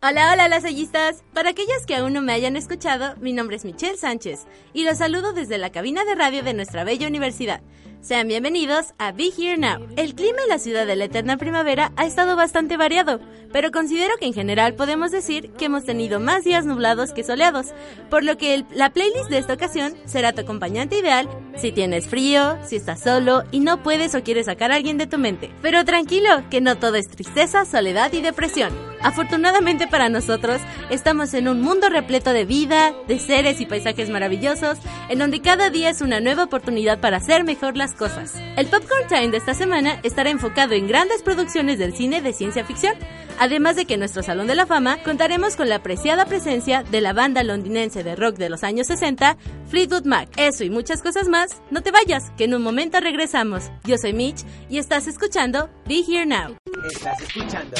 Hola, hola, lasallistas. Para aquellos que aún no me hayan escuchado, mi nombre es Michelle Sánchez y los saludo desde la cabina de radio de nuestra bella universidad. Sean bienvenidos a Be Here Now. El clima en la ciudad de la eterna primavera ha estado bastante variado, pero considero que en general podemos decir que hemos tenido más días nublados que soleados, por lo que el- la playlist de esta ocasión será tu acompañante ideal si tienes frío, si estás solo y no puedes o quieres sacar a alguien de tu mente. Pero tranquilo, que no todo es tristeza, soledad y depresión. Afortunadamente para nosotros, estamos en un mundo repleto de vida, de seres y paisajes maravillosos, en donde cada día es una nueva oportunidad para hacer mejor las cosas. El Popcorn Time de esta semana estará enfocado en grandes producciones del cine de ciencia ficción, además de que en nuestro Salón de la Fama contaremos con la apreciada presencia de la banda londinense de rock de los años 60, Fleetwood Mac. Eso y muchas cosas más, no te vayas, que en un momento regresamos. Yo soy Mitch y estás escuchando Be Here Now. Estás escuchando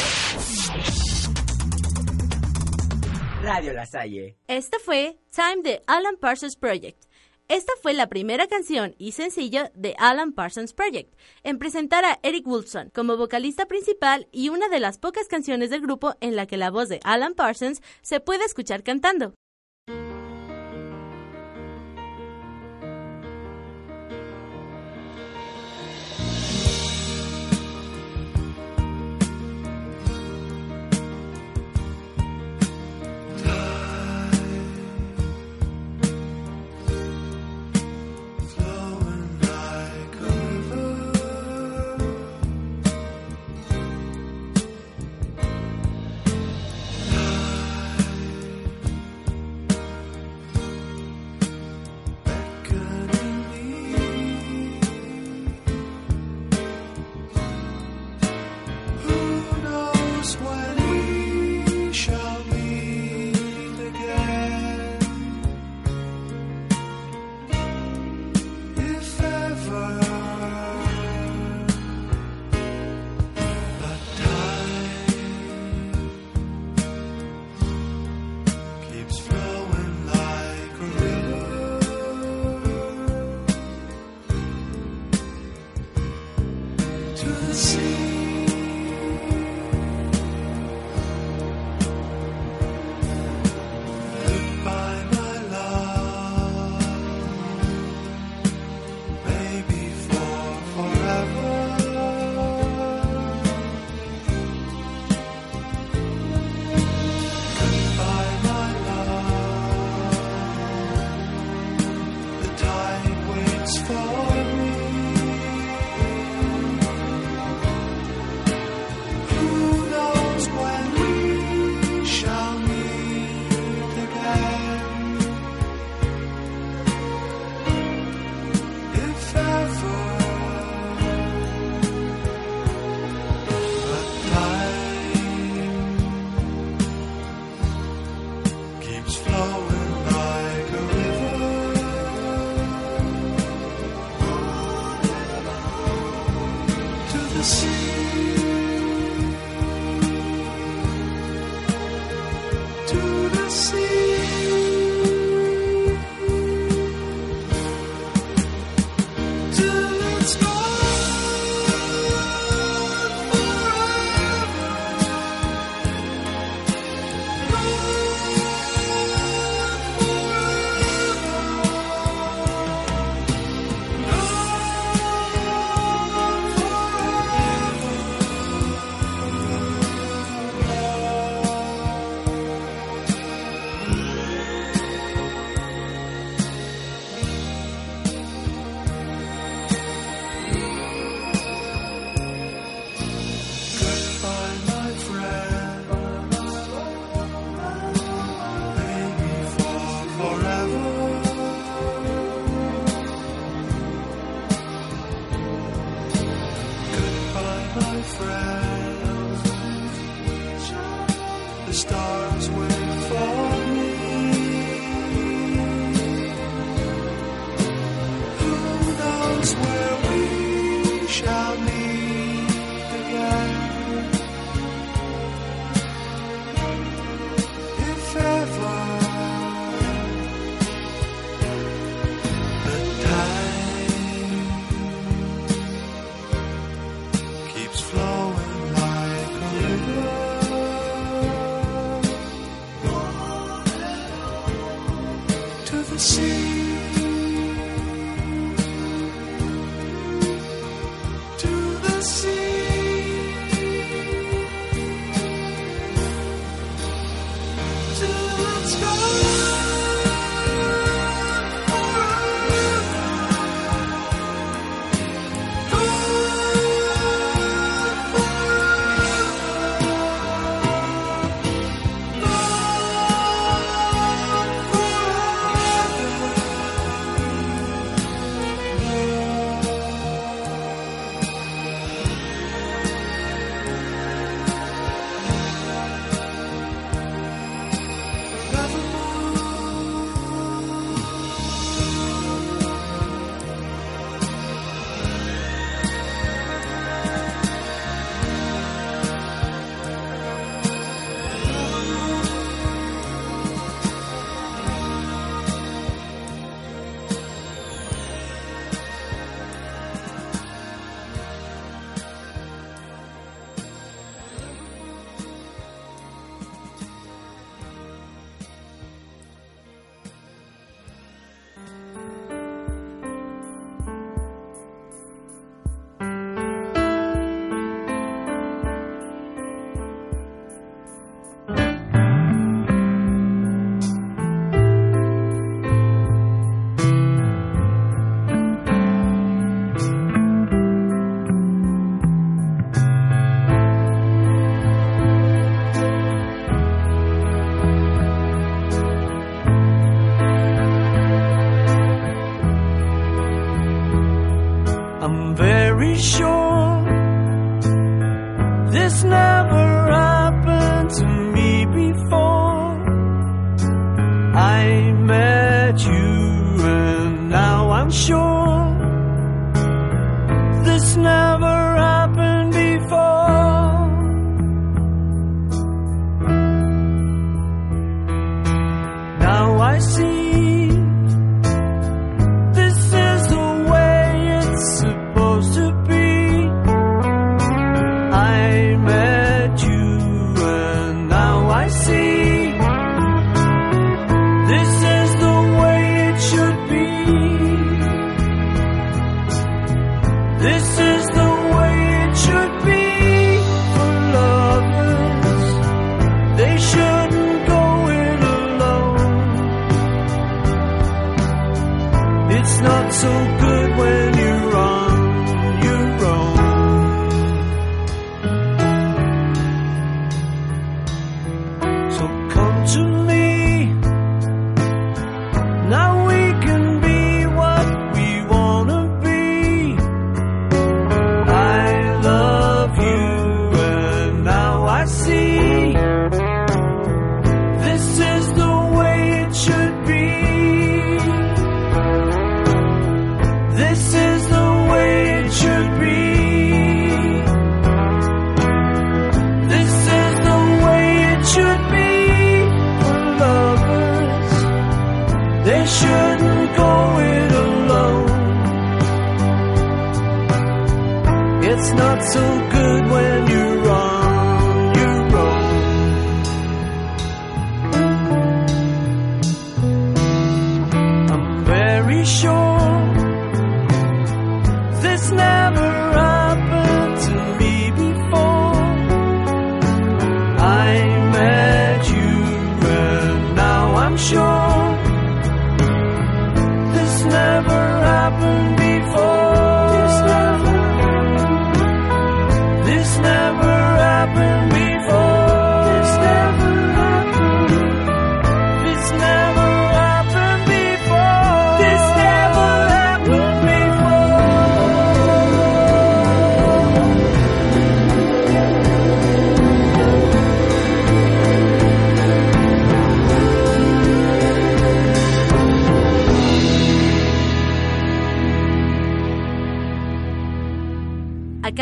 Radio La Salle. Esta fue Time de Alan Parsons Project. Esta fue la primera canción y sencillo de Alan Parsons Project en presentar a Eric Woolfson como vocalista principal y una de las pocas canciones del grupo en la que la voz de Alan Parsons se puede escuchar cantando. the stars.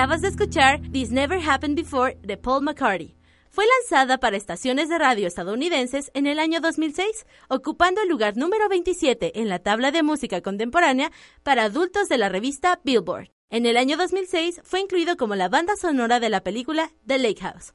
Acabas de escuchar This Never Happened Before de Paul McCartney. Fue lanzada para estaciones de radio estadounidenses en el año 2006, ocupando el lugar número 27 en la tabla de música contemporánea para adultos de la revista Billboard. En el año 2006 fue incluido como la banda sonora de la película The Lake House.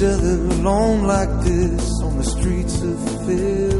Each other alone like this on the streets of Philadelphia?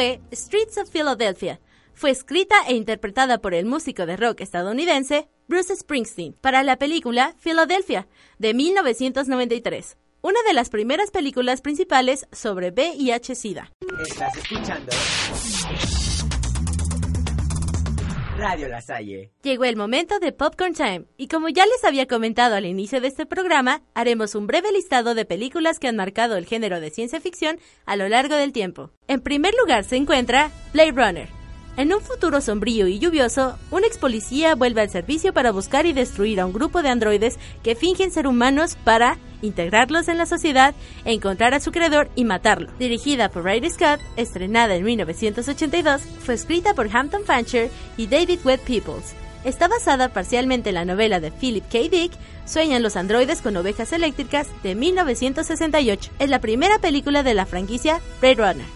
Fue Streets of Philadelphia. Fue escrita e interpretada por el músico de rock estadounidense Bruce Springsteen para la película Philadelphia de 1993, una de las primeras películas principales sobre VIH-Sida. Radio La Salle. Llegó el momento de Popcorn Time, y como ya les había comentado al inicio de este programa, haremos un breve listado de películas que han marcado el género de ciencia ficción a lo largo del tiempo. En primer lugar se encuentra Blade Runner. En un futuro sombrío y lluvioso, un ex policía vuelve al servicio para buscar y destruir a un grupo de androides que fingen ser humanos para integrarlos en la sociedad, encontrar a su creador y matarlo. Dirigida por Ridley Scott, estrenada en 1982, fue escrita por Hampton Fancher y David Webb Peoples. Está basada parcialmente en la novela de Philip K. Dick, Sueñan los androides con ovejas eléctricas, de 1968. Es la primera película de la franquicia Blade Runner.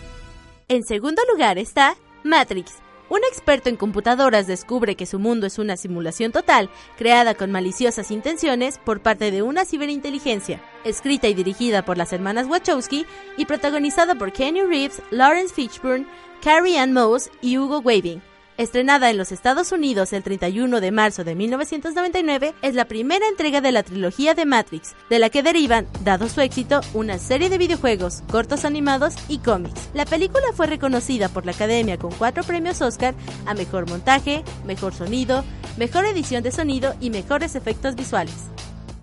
En segundo lugar está Matrix. Un experto en computadoras descubre que su mundo es una simulación total, creada con maliciosas intenciones por parte de una ciberinteligencia. Escrita y dirigida por las hermanas Wachowski y protagonizada por Kenny Reeves, Lawrence Fishburne, Carrie Ann Moss y Hugo Weaving. Estrenada en los Estados Unidos el 31 de marzo de 1999, es la primera entrega de la trilogía de Matrix, de la que derivan, dado su éxito, una serie de videojuegos, cortos animados y cómics. La película fue reconocida por la Academia con cuatro premios Oscar a Mejor Montaje, Mejor Sonido, Mejor Edición de Sonido y Mejores Efectos Visuales.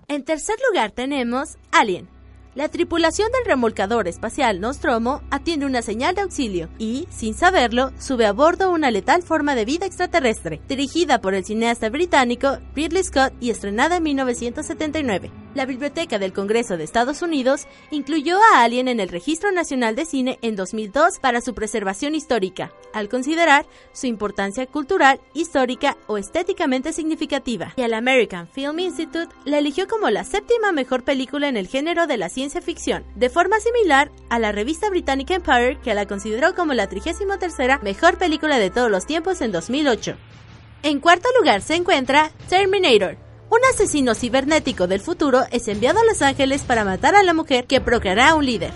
En tercer lugar tenemos Alien. La tripulación del remolcador espacial Nostromo atiende una señal de auxilio y, sin saberlo, sube a bordo una letal forma de vida extraterrestre, dirigida por el cineasta británico Ridley Scott y estrenada en 1979. La Biblioteca del Congreso de Estados Unidos incluyó a Alien en el Registro Nacional de Cine en 2002 para su preservación histórica, al considerar su importancia cultural, histórica o estéticamente significativa. Y el American Film Institute la eligió como la séptima mejor película en el género de la ciencia ficción, de forma similar a la revista británica Empire que la consideró como la 33 mejor película de todos los tiempos en 2008. En cuarto lugar se encuentra Terminator, Un asesino cibernético del futuro es enviado a Los Ángeles para matar a la mujer que procreará a un líder.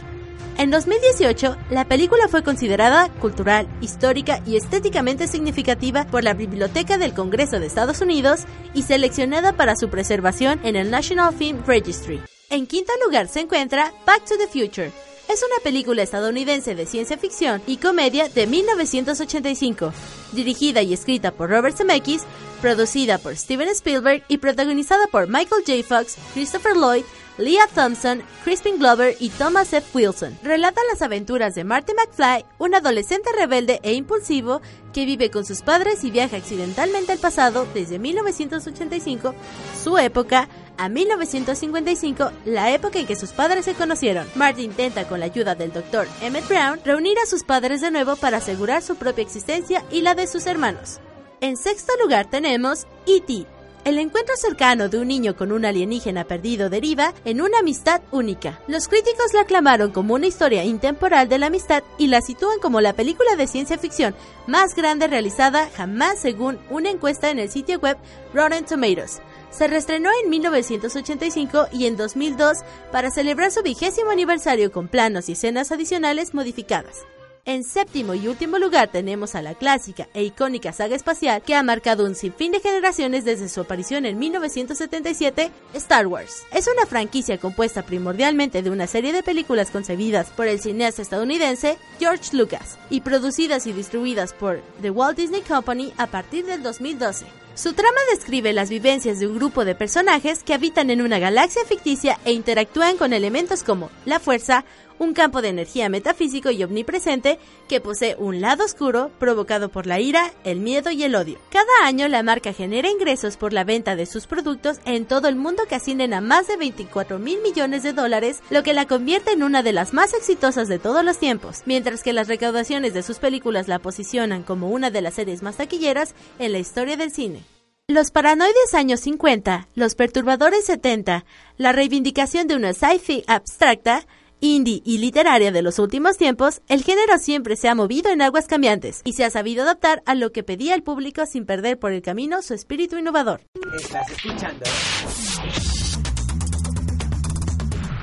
En 2018, la película fue considerada cultural, histórica y estéticamente significativa por la Biblioteca del Congreso de Estados Unidos y seleccionada para su preservación en el National Film Registry. En quinto lugar se encuentra Back to the Future. Es una película estadounidense de ciencia ficción y comedia de 1985, dirigida y escrita por Robert Zemeckis, producida por Steven Spielberg y protagonizada por Michael J. Fox, Christopher Lloyd, Leah Thompson, Crispin Glover y Thomas F. Wilson. Relata las aventuras de Marty McFly, un adolescente rebelde e impulsivo que vive con sus padres y viaja accidentalmente al pasado desde 1985, su época, a 1955, la época en que sus padres se conocieron. Marty intenta con la ayuda del Dr. Emmett Brown reunir a sus padres de nuevo para asegurar su propia existencia y la de sus hermanos. En sexto lugar tenemos E.T., el encuentro cercano de un niño con un alienígena perdido deriva en una amistad única. Los críticos la aclamaron como una historia intemporal de la amistad y la sitúan como la película de ciencia ficción más grande realizada jamás según una encuesta en el sitio web Rotten Tomatoes. Se reestrenó en 1985 y en 2002 para celebrar su vigésimo aniversario con planos y escenas adicionales modificadas. En séptimo y último lugar tenemos a la clásica e icónica saga espacial que ha marcado un sinfín de generaciones desde su aparición en 1977, Star Wars. Es una franquicia compuesta primordialmente de una serie de películas concebidas por el cineasta estadounidense George Lucas y producidas y distribuidas por The Walt Disney Company a partir del 2012. Su trama describe las vivencias de un grupo de personajes que habitan en una galaxia ficticia e interactúan con elementos como la fuerza, un campo de energía metafísico y omnipresente que posee un lado oscuro provocado por la ira, el miedo y el odio. Cada año la marca genera ingresos por la venta de sus productos en todo el mundo que ascienden a más de 24 mil millones de dólares, lo que la convierte en una de las más exitosas de todos los tiempos, mientras que las recaudaciones de sus películas la posicionan como una de las series más taquilleras en la historia del cine. Los paranoides años 50, los perturbadores 70, la reivindicación de una sci-fi abstracta, indie y literaria de los últimos tiempos, el género siempre se ha movido en aguas cambiantes y se ha sabido adaptar a lo que pedía el público sin perder por el camino su espíritu innovador. Estás escuchando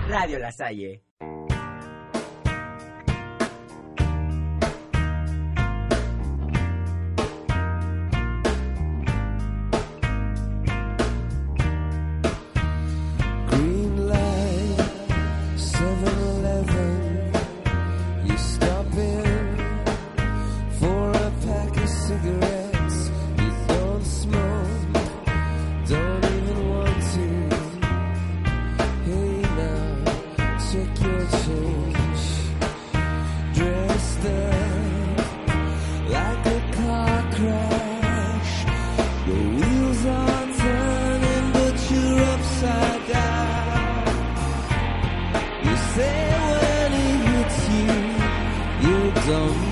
Radio La Salle. You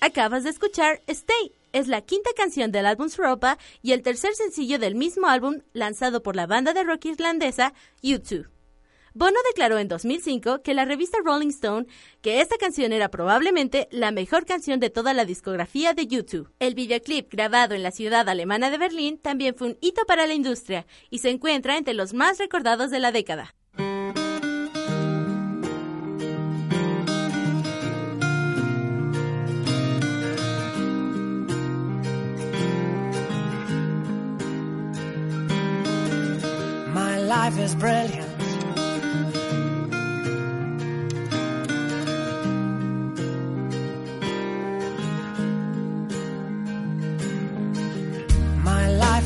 Acabas de escuchar Stay. Es la quinta canción del álbum Europa y el tercer sencillo del mismo álbum lanzado por la banda de rock irlandesa U2. Bono declaró en 2005 que la revista Rolling Stone que esta canción era probablemente la mejor canción de toda la discografía de U2. El videoclip grabado en la ciudad alemana de Berlín también fue un hito para la industria y se encuentra entre los más recordados de la década. My life is brilliant.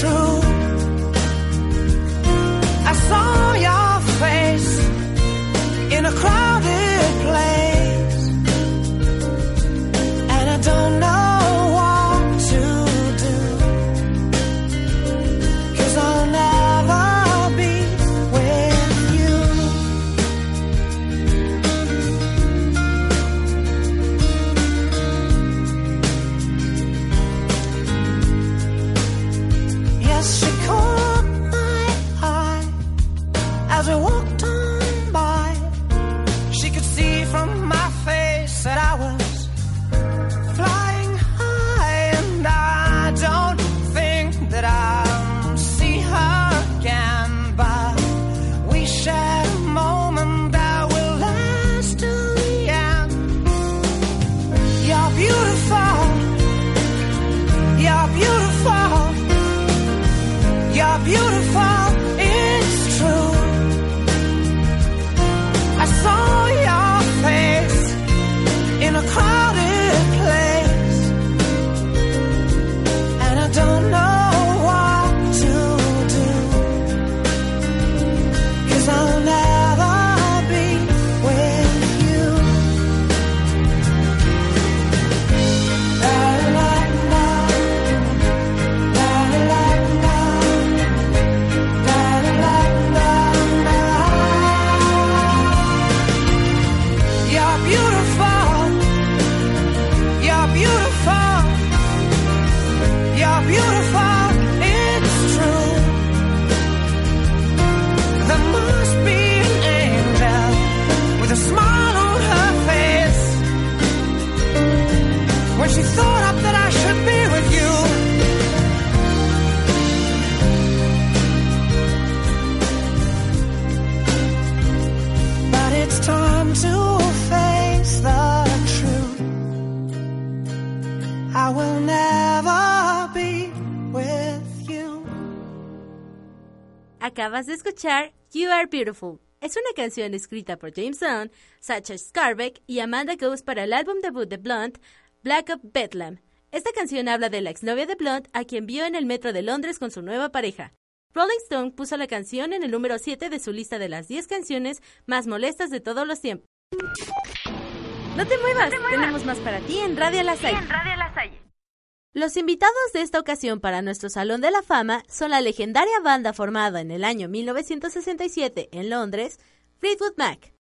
True. I saw de escuchar You Are Beautiful. Es una canción escrita por James Dunn, Sacha Scarbeck y Amanda Ghost para el álbum debut de Blunt, Black of Bedlam. Esta canción habla de la exnovia de Blunt a quien vio en el metro de Londres con su nueva pareja. Rolling Stone puso la canción en el número 7 de su lista de las 10 canciones más molestas de todos los tiempos. No te muevas, tenemos más para ti en Radio La Salle. En Radio La Salle. Los invitados de esta ocasión para nuestro Salón de la Fama son la legendaria banda formada en el año 1967 en Londres, Fleetwood Mac.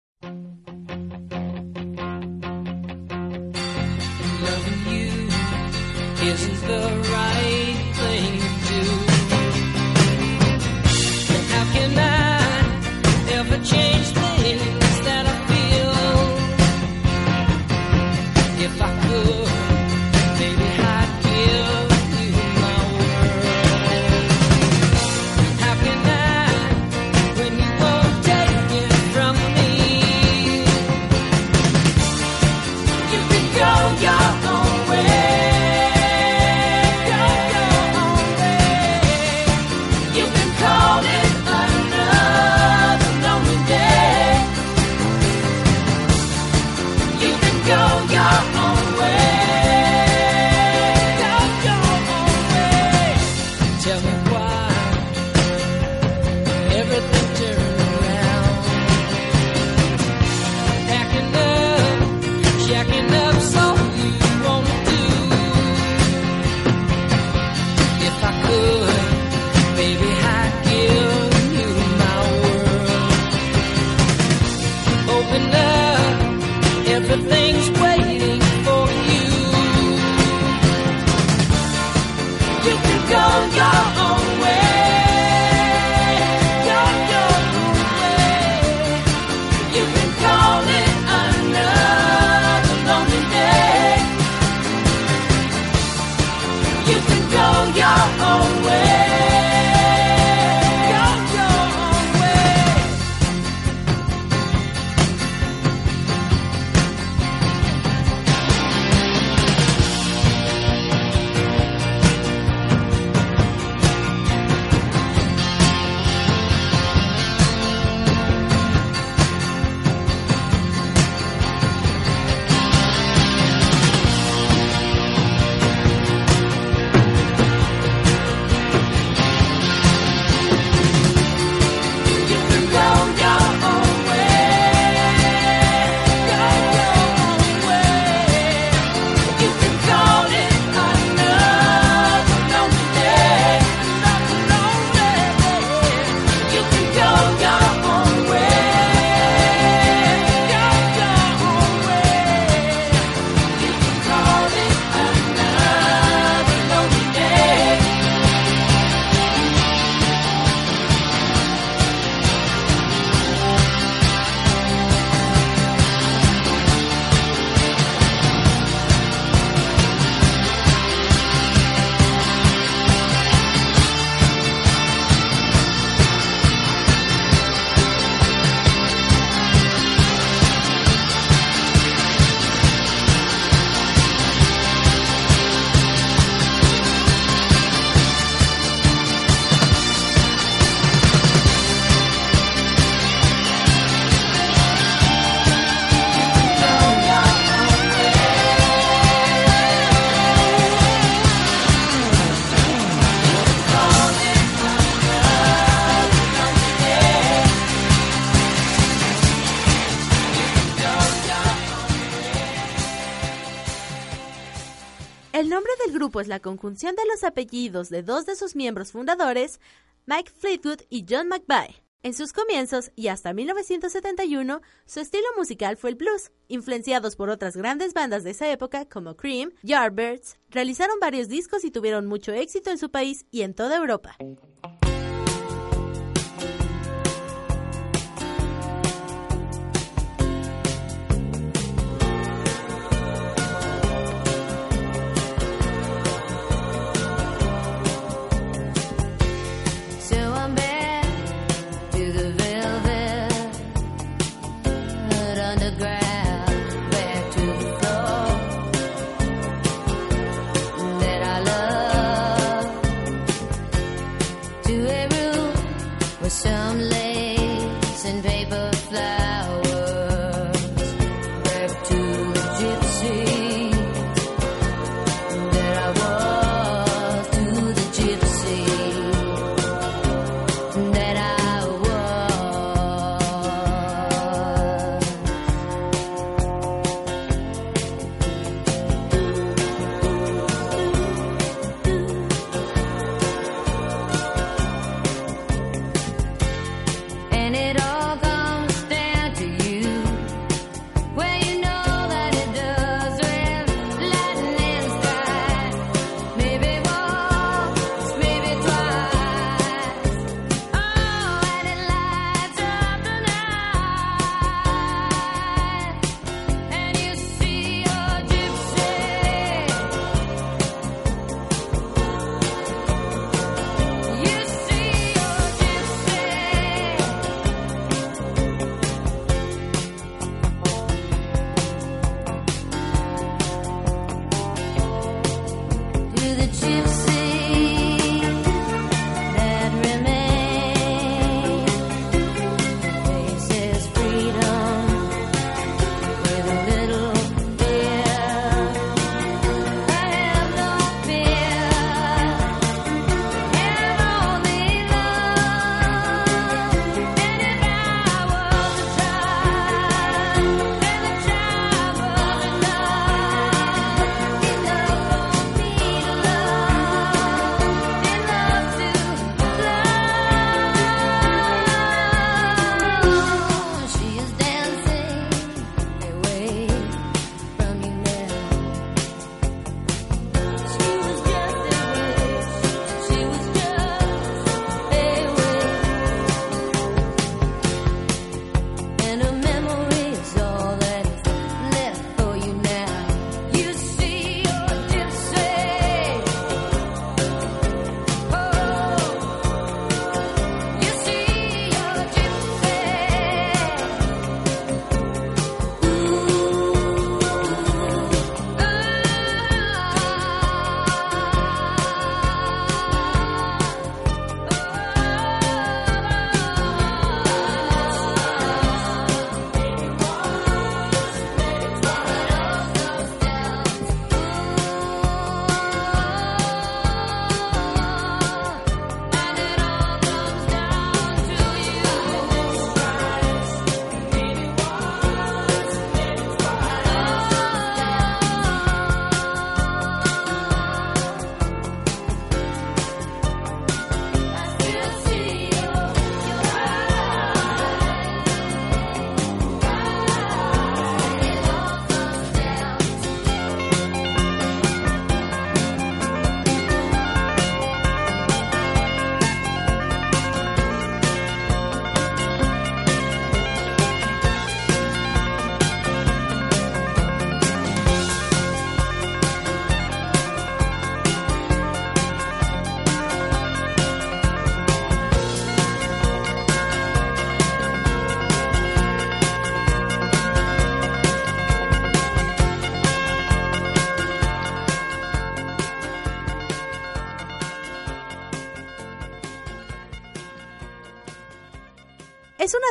El nombre del grupo es la conjunción de los apellidos de dos de sus miembros fundadores, Mike Fleetwood y John McVie. En sus comienzos y hasta 1971, su estilo musical fue el blues. Influenciados por otras grandes bandas de esa época como Cream, Yardbirds, realizaron varios discos y tuvieron mucho éxito en su país y en toda Europa.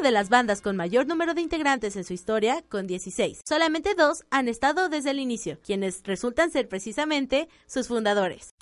de las bandas con mayor número de integrantes en su historia, con 16. Solamente dos han estado desde el inicio, quienes resultan ser precisamente sus fundadores.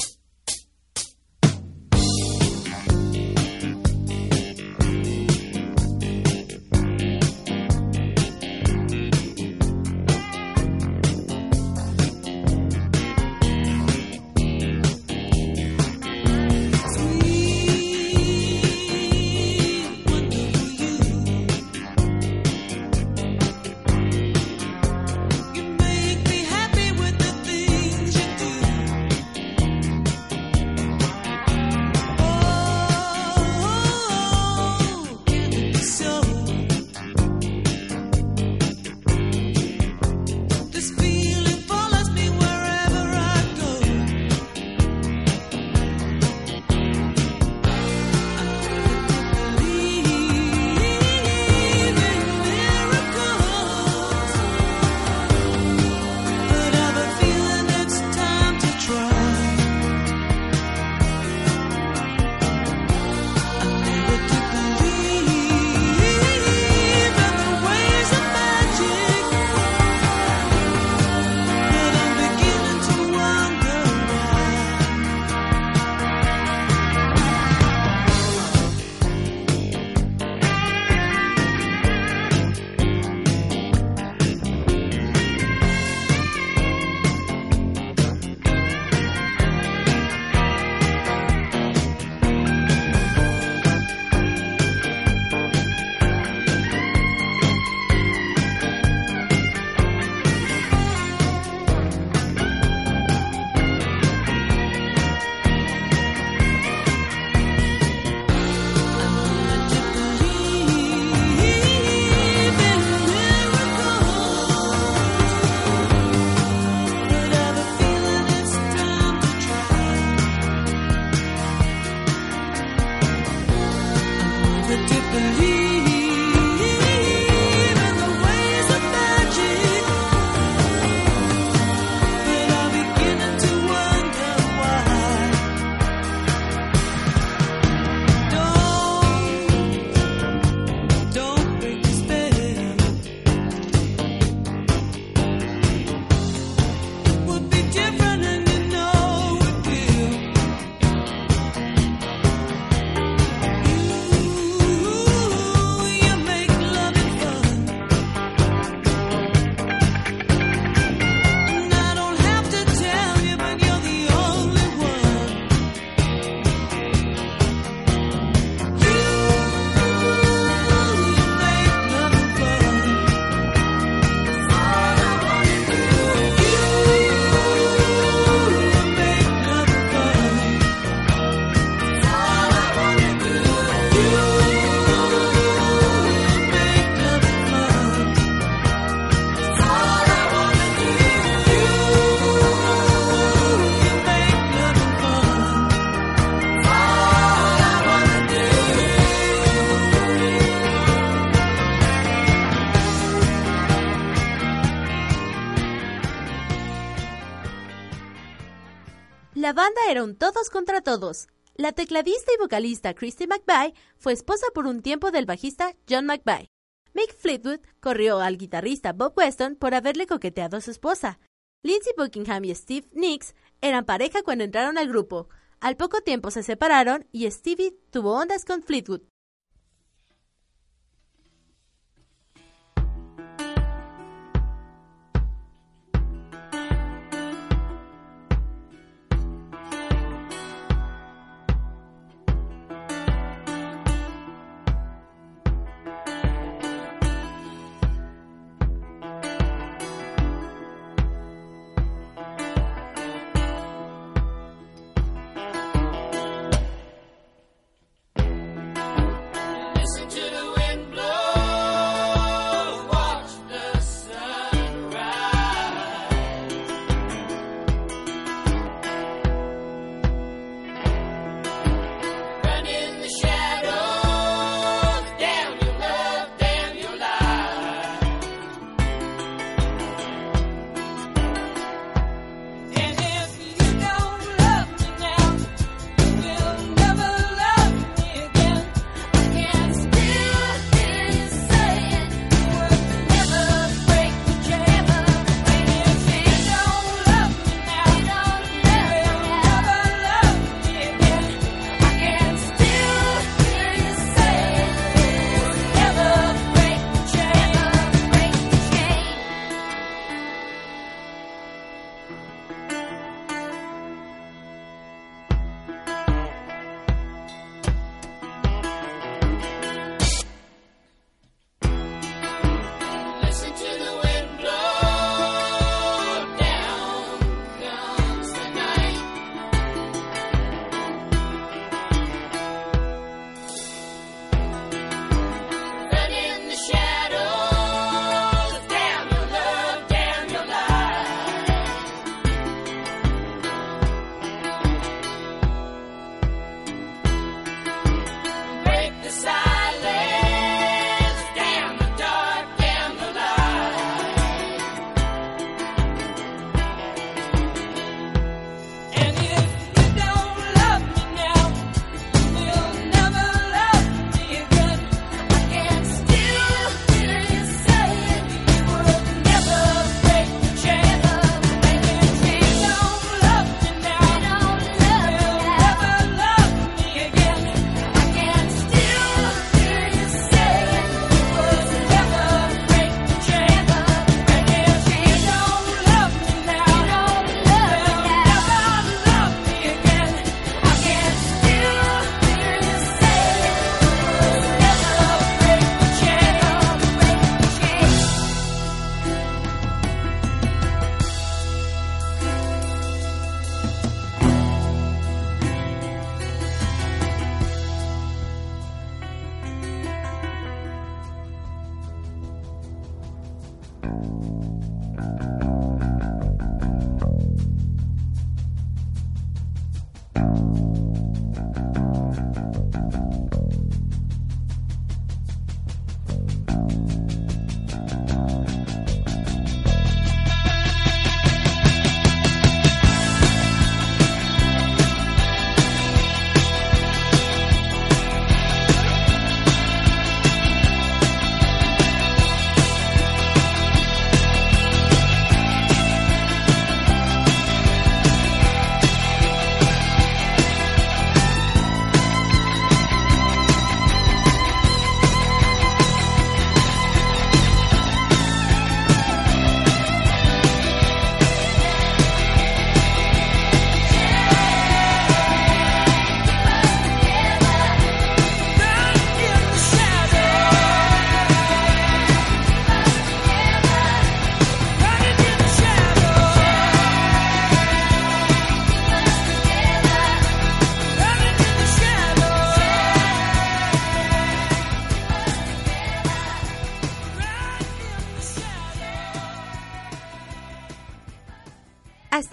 La banda era un todos contra todos. La tecladista y vocalista Christy McVie fue esposa por un tiempo del bajista John McVie. Mick Fleetwood corrió al guitarrista Bob Weston por haberle coqueteado a su esposa. Lindsey Buckingham y Steve Nicks eran pareja cuando entraron al grupo. Al poco tiempo se separaron y Stevie tuvo ondas con Fleetwood.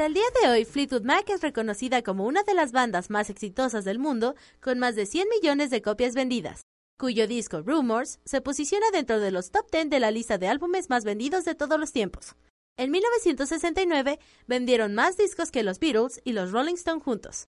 el día de hoy, Fleetwood Mac es reconocida como una de las bandas más exitosas del mundo, con más de 100 millones de copias vendidas, cuyo disco Rumors se posiciona dentro de los top 10 de la lista de álbumes más vendidos de todos los tiempos. En 1969 vendieron más discos que los Beatles y los Rolling Stones juntos.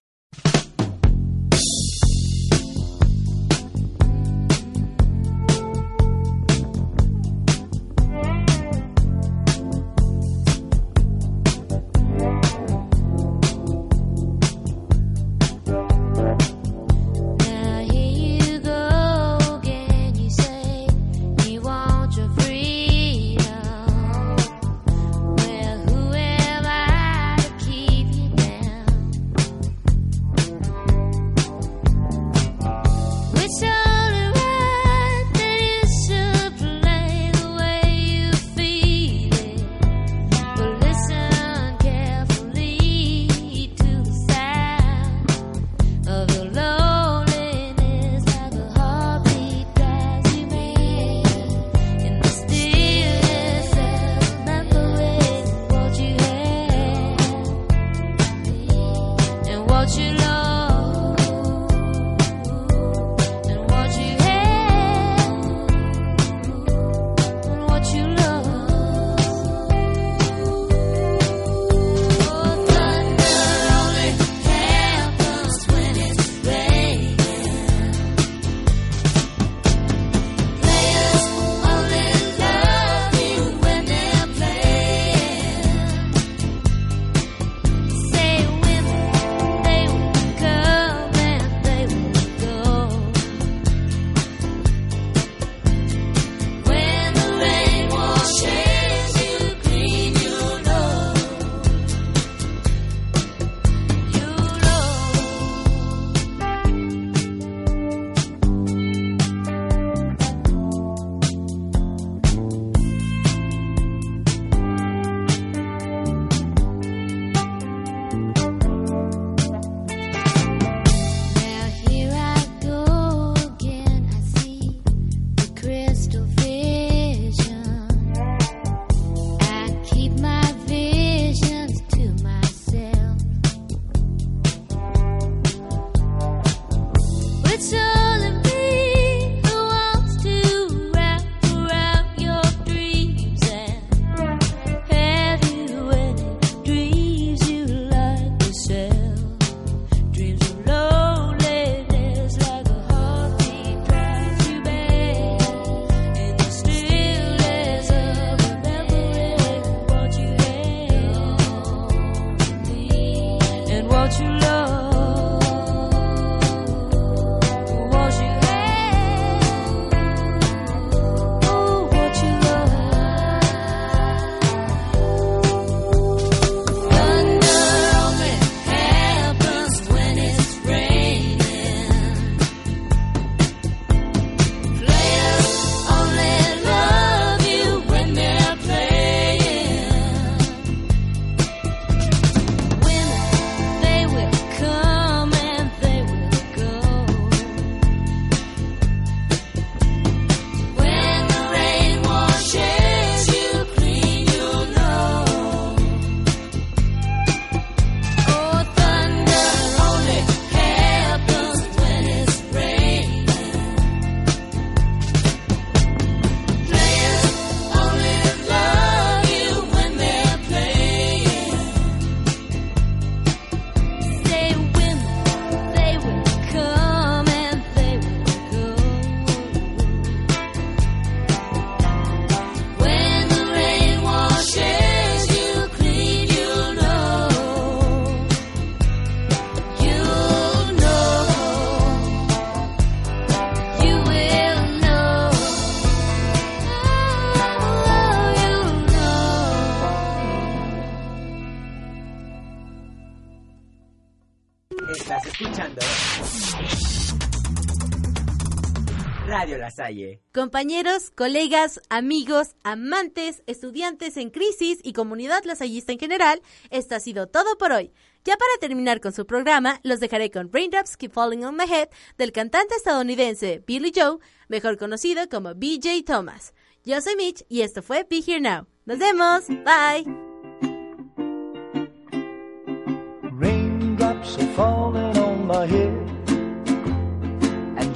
Compañeros, colegas, amigos, amantes, estudiantes en crisis y comunidad lasallista en general, esto ha sido todo por hoy. Ya para terminar con su programa, los dejaré con Raindrops Keep Falling on My Head del cantante estadounidense Billy Joe, mejor conocido como BJ Thomas. Yo soy Mitch y esto fue Be Here Now. Nos vemos, bye.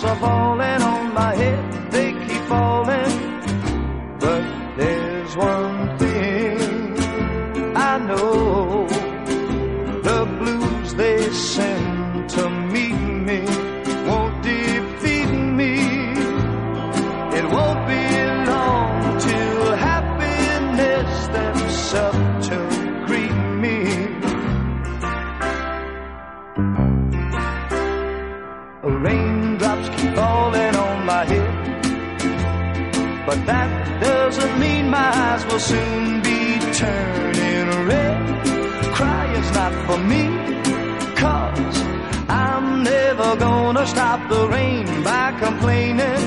Those raindrops are falling on my head, soon be turning red. Crying's not for me, cause I'm never gonna stop the rain by complaining.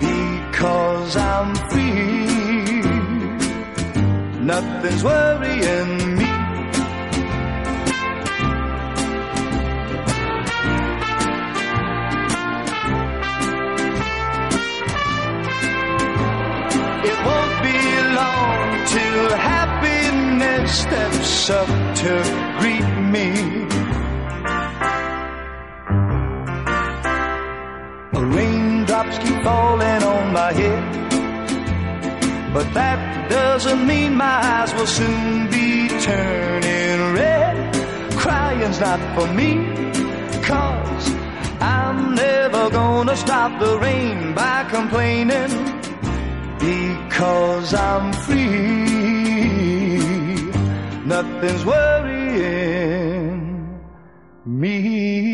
Because I'm free, nothing's worrying till happiness steps up to greet me. Raindrops keep falling on my head, but that doesn't mean my eyes will soon be turning red. Crying's not for me, cause I'm never gonna stop the rain by complaining because I'm free. Nothing's worrying me.